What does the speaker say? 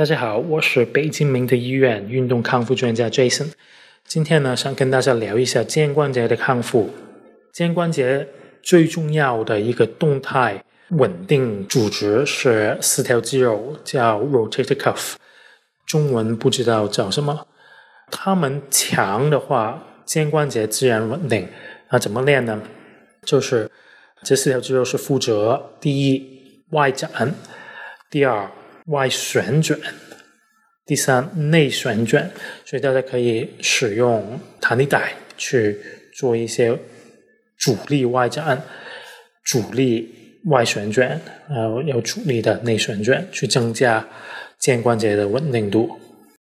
大家好，我是北京明德医院运动康复专家 Jason。今天呢，想跟大家聊一下肩关节的康复。肩关节最重要的一个动态稳定组织是四条肌肉，叫 rotator cuff，中文不知道叫什么。它们强的话，肩关节自然稳定。那怎么练呢？就是这四条肌肉是负责第一外展，第二外旋转，第三内旋转。所以大家可以使用弹力带去做一些主力外展、主力外旋转，然后，有主力的内旋转，去增加肩关节的稳定度。